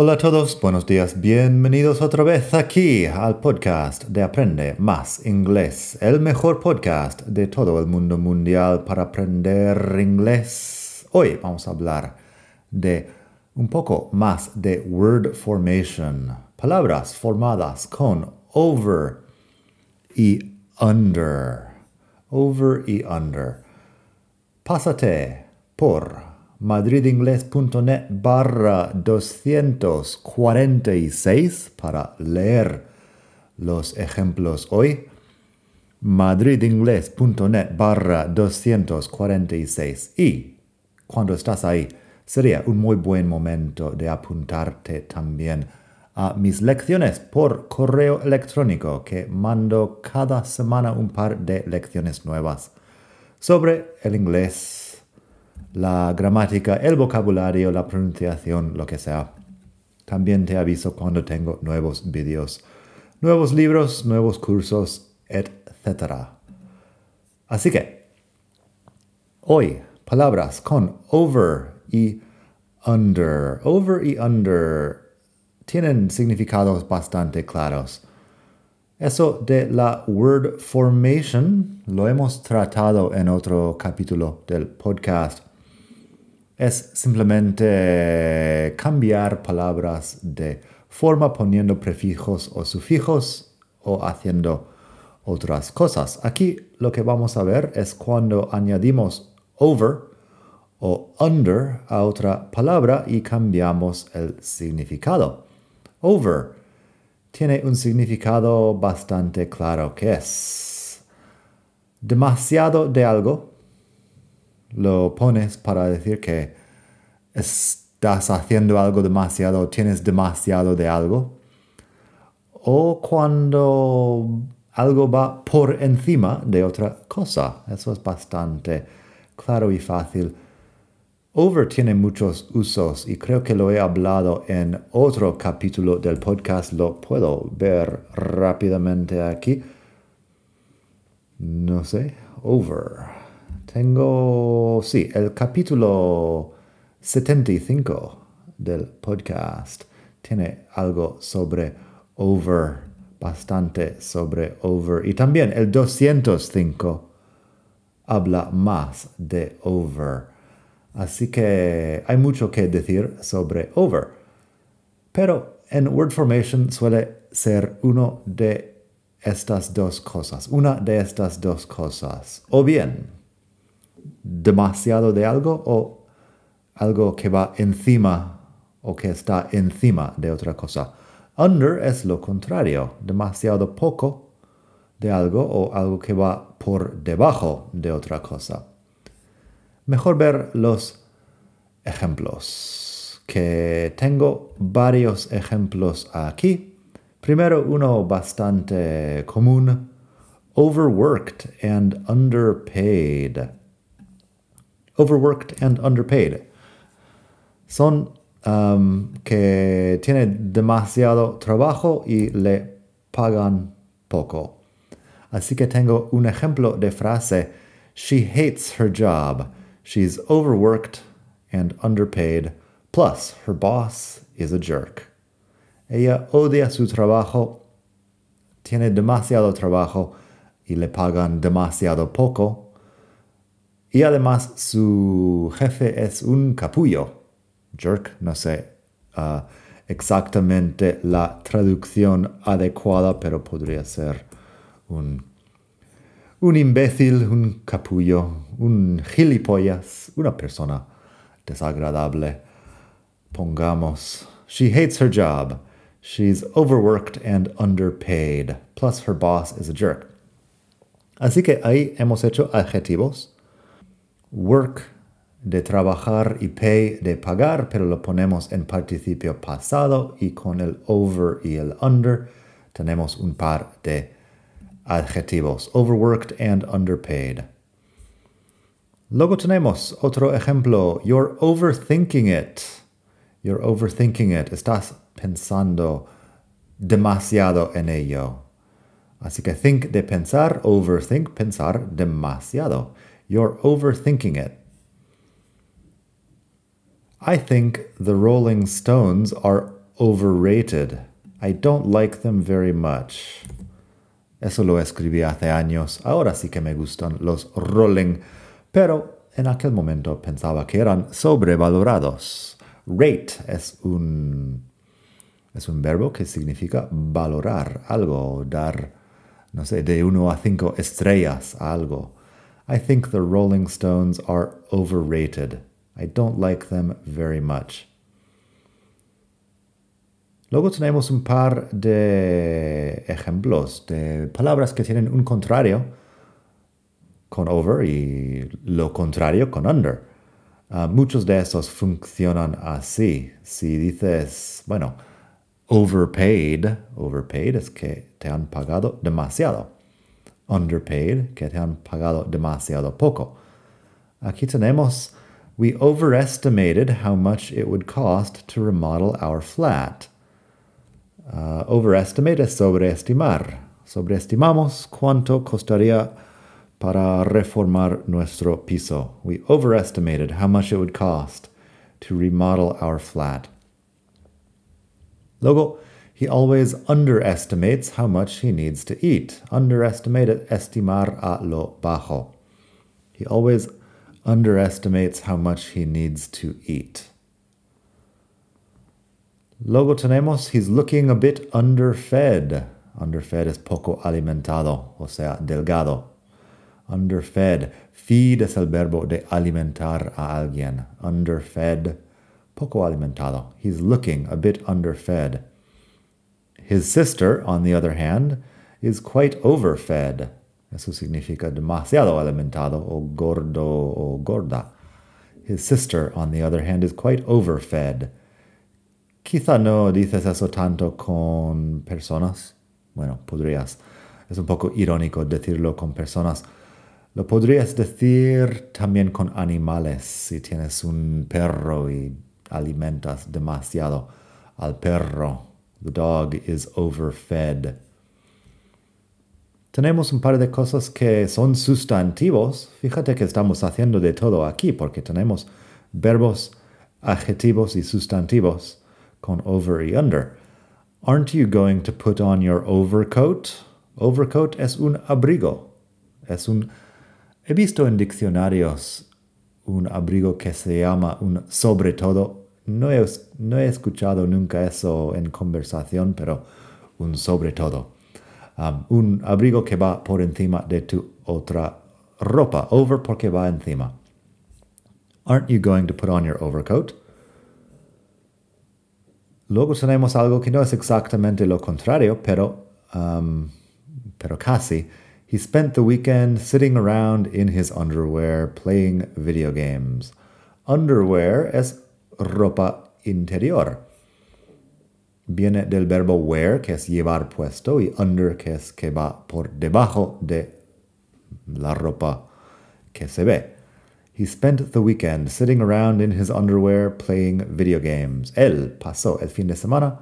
Hola a todos, buenos días, bienvenidos otra vez aquí al podcast de Aprende Más Inglés, el mejor podcast de todo el mundo mundial para aprender inglés. Hoy vamos a hablar de un poco más de word formation, palabras formadas con over y under, over y under. Pásate por madridingles.net barra 246 para leer los ejemplos hoy. madridingles.net barra 246 y cuando estás ahí sería un muy buen momento de apuntarte también a mis lecciones por correo electrónico que mando cada semana un par de lecciones nuevas sobre el inglés la gramática, el vocabulario, la pronunciación, lo que sea. También te aviso cuando tengo nuevos vídeos, nuevos libros, nuevos cursos, etc. Así que, hoy, palabras con over y under. Over y under tienen significados bastante claros. Eso de la word formation lo hemos tratado en otro capítulo del podcast es simplemente cambiar palabras de forma poniendo prefijos o sufijos o haciendo otras cosas. Aquí lo que vamos a ver es cuando añadimos over o under a otra palabra y cambiamos el significado. Over tiene un significado bastante claro que es demasiado de algo lo pones para decir que estás haciendo algo demasiado, tienes demasiado de algo. O cuando algo va por encima de otra cosa. Eso es bastante claro y fácil. Over tiene muchos usos y creo que lo he hablado en otro capítulo del podcast. Lo puedo ver rápidamente aquí. No sé, over. Tengo, sí, el capítulo 75 del podcast tiene algo sobre over, bastante sobre over. Y también el 205 habla más de over. Así que hay mucho que decir sobre over. Pero en word formation suele ser uno de estas dos cosas, una de estas dos cosas. O bien demasiado de algo o algo que va encima o que está encima de otra cosa. Under es lo contrario, demasiado poco de algo o algo que va por debajo de otra cosa. Mejor ver los ejemplos, que tengo varios ejemplos aquí. Primero uno bastante común, overworked and underpaid overworked and underpaid. Son um, que tiene demasiado trabajo y le pagan poco. Así que tengo un ejemplo de frase. She hates her job. She's overworked and underpaid. Plus, her boss is a jerk. Ella odia su trabajo, tiene demasiado trabajo y le pagan demasiado poco y además su jefe es un capullo. Jerk, no sé uh, exactamente la traducción adecuada, pero podría ser un, un imbécil, un capullo, un gilipollas, una persona desagradable. Pongamos, she hates her job. She's overworked and underpaid. Plus her boss is a jerk. Así que ahí hemos hecho adjetivos work de trabajar y pay de pagar, pero lo ponemos en participio pasado y con el over y el under tenemos un par de adjetivos, overworked and underpaid. Luego tenemos otro ejemplo. You're overthinking it. You're overthinking it. Estás pensando demasiado en ello. Así que think de pensar, overthink, pensar demasiado. You're overthinking it. I think the Rolling Stones are overrated. I don't like them very much. Eso lo escribí hace años. Ahora sí que me gustan los Rolling, pero en aquel momento pensaba que eran sobrevalorados. Rate es un es un verbo que significa valorar algo, dar no sé, de uno a cinco estrellas a algo. I think the Rolling Stones are overrated. I don't like them very much. Luego tenemos un par de ejemplos de palabras que tienen un contrario con over y lo contrario con under. Uh, muchos de esos funcionan así. Si dices, bueno, overpaid, overpaid es que te han pagado demasiado. Underpaid, que te han pagado demasiado poco. Aquí tenemos, we overestimated how much it would cost to remodel our flat. Uh, overestimate es sobreestimar. Sobreestimamos cuánto costaría para reformar nuestro piso. We overestimated how much it would cost to remodel our flat. Luego, he always underestimates how much he needs to eat. Underestimate estimar a lo bajo. He always underestimates how much he needs to eat. Luego tenemos, he's looking a bit underfed. Underfed es poco alimentado, o sea, delgado. Underfed. Feed es el verbo de alimentar a alguien. Underfed poco alimentado. He's looking a bit underfed. His sister, on the other hand, is quite overfed. Eso significa demasiado alimentado o gordo o gorda. His sister, on the other hand, is quite overfed. Quizá no dices eso tanto con personas. Bueno, podrías. Es un poco irónico decirlo con personas. Lo podrías decir también con animales. Si tienes un perro y alimentas demasiado al perro. The dog is overfed. Tenemos un par de cosas que son sustantivos. Fíjate que estamos haciendo de todo aquí porque tenemos verbos, adjetivos y sustantivos con over y under. Aren't you going to put on your overcoat? Overcoat es un abrigo. Es un... He visto en diccionarios un abrigo que se llama un sobre todo. No he, no he escuchado nunca eso en conversación, pero un sobre todo. Um, un abrigo que va por encima de tu otra ropa. Over porque va encima. Aren't you going to put on your overcoat? Luego tenemos algo que no es exactamente lo contrario, pero, um, pero casi. He spent the weekend sitting around in his underwear playing video games. Underwear es ropa interior. Viene del verbo wear, que es llevar puesto, y under, que es que va por debajo de la ropa que se ve. He spent the weekend sitting around in his underwear playing video games. Él pasó el fin de semana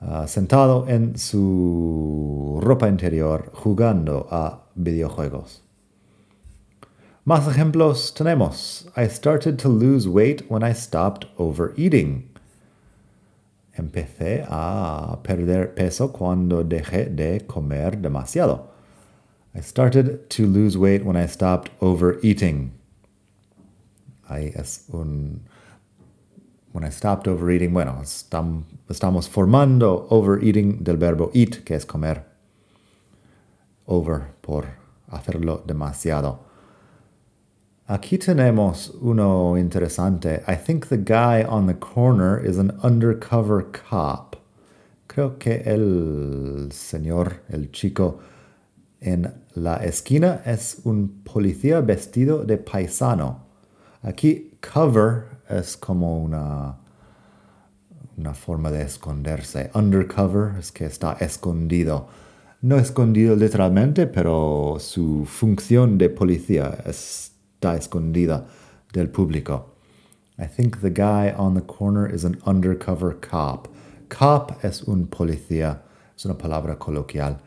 uh, sentado en su ropa interior jugando a videojuegos. Más ejemplos tenemos. I started to lose weight when I stopped overeating. Empecé a perder peso cuando dejé de comer demasiado. I started to lose weight when I stopped overeating. Ahí es un when I stopped overeating, bueno, estam, estamos formando overeating del verbo eat, que es comer. Over, por hacerlo demasiado. Aquí tenemos uno interesante. I think the guy on the corner is an undercover cop. Creo que el señor, el chico en la esquina es un policía vestido de paisano. Aquí cover es como una, una forma de esconderse. Undercover es que está escondido. No escondido literalmente, pero su función de policía es está escondida del público. I think the guy on the corner is an undercover cop. Cop es un policía, es una palabra coloquial.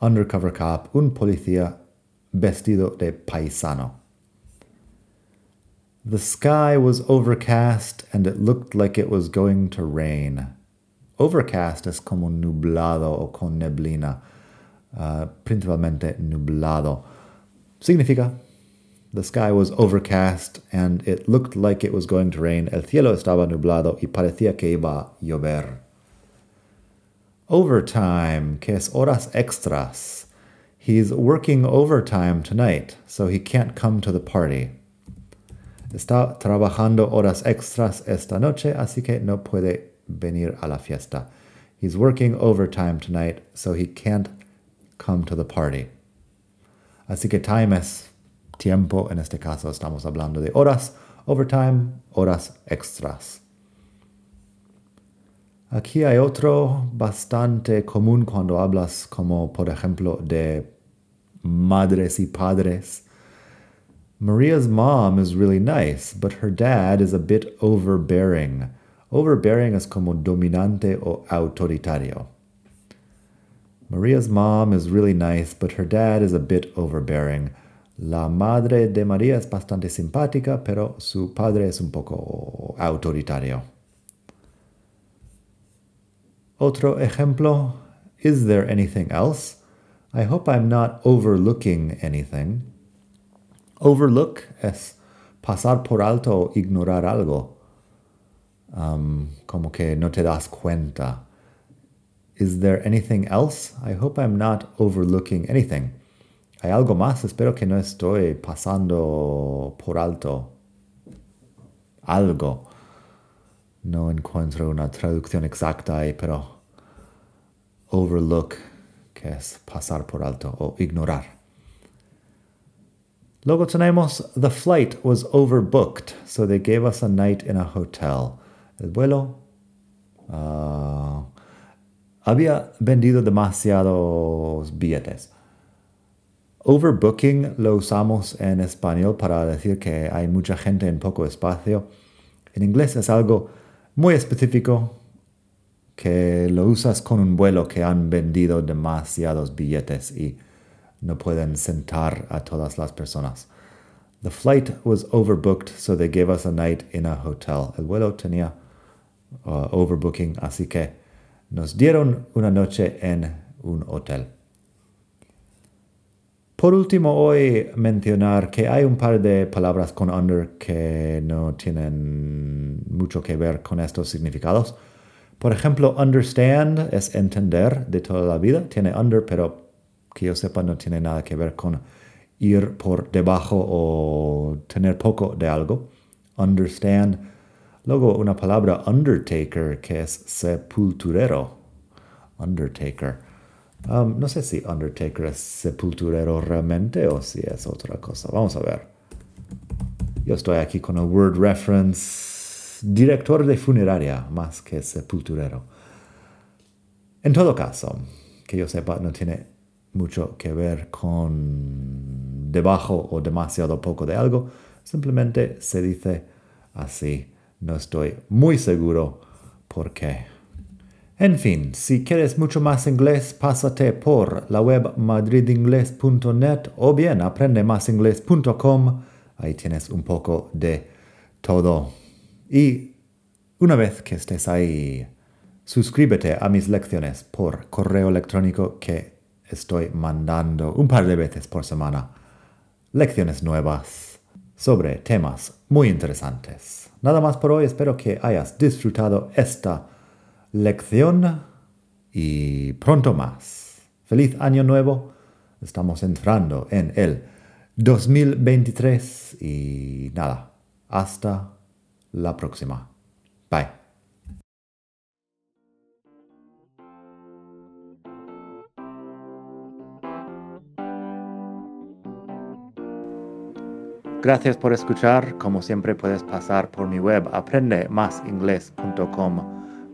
Undercover cop, un policía vestido de paisano. The sky was overcast and it looked like it was going to rain. Overcast es como nublado o con neblina, uh, principalmente nublado. Significa the sky was overcast and it looked like it was going to rain. El cielo estaba nublado y parecía que iba a llover. Overtime, que es horas extras. He's working overtime tonight, so he can't come to the party. Está trabajando horas extras esta noche, así que no puede venir a la fiesta. He's working overtime tonight, so he can't come to the party. Así que time es tiempo, en este caso estamos hablando de horas, overtime, horas extras. Aquí hay otro bastante común cuando hablas como por ejemplo de madres y padres. Maria's mom is really nice, but her dad is a bit overbearing. Overbearing es como dominante o autoritario. Maria's mom is really nice, but her dad is a bit overbearing. La madre de María es bastante simpática, pero su padre es un poco autoritario. Otro ejemplo. Is there anything else? I hope I'm not overlooking anything. Overlook es pasar por alto o ignorar algo. Um, como que no te das cuenta. Is there anything else? I hope I'm not overlooking anything. ¿Hay algo más? Espero que no estoy pasando por alto algo. No encuentro una traducción exacta ahí, pero overlook, que es pasar por alto o ignorar. Luego tenemos The flight was overbooked, so they gave us a night in a hotel. El vuelo uh, había vendido demasiados billetes. Overbooking lo usamos en español para decir que hay mucha gente en poco espacio. En inglés es algo muy específico que lo usas con un vuelo que han vendido demasiados billetes y no pueden sentar a todas las personas. The flight was overbooked, so they gave us a night in a hotel. El vuelo tenía uh, overbooking, así que nos dieron una noche en un hotel. Por último, hoy mencionar que hay un par de palabras con under que no tienen mucho que ver con estos significados. Por ejemplo, understand es entender de toda la vida, tiene under, pero que yo sepa no tiene nada que ver con ir por debajo o tener poco de algo. Understand. Luego una palabra undertaker que es sepulturero. Undertaker. No sé si Undertaker es sepulturero realmente o si es otra cosa. Vamos a ver. Yo estoy aquí con el word reference director de funeraria más que sepulturero. En todo caso, que yo sepa, no tiene mucho que ver con debajo o demasiado poco de algo. Simplemente se dice así. No estoy muy seguro por qué. En fin, si quieres mucho más inglés, pásate por la web madridingles.net o bien aprendemasingles.com. Ahí tienes un poco de todo. Y una vez que estés ahí, suscríbete a mis lecciones por correo electrónico que estoy mandando un par de veces por semana. Lecciones nuevas sobre temas muy interesantes. Nada más por hoy, espero que hayas disfrutado esta lección y pronto más. Feliz año nuevo. Estamos entrando en el 2023 y nada, hasta la próxima. Bye. Gracias por escuchar. Como siempre puedes pasar por mi web aprendemasingles.com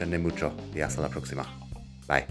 aprende mucho y hasta la próxima. Bye.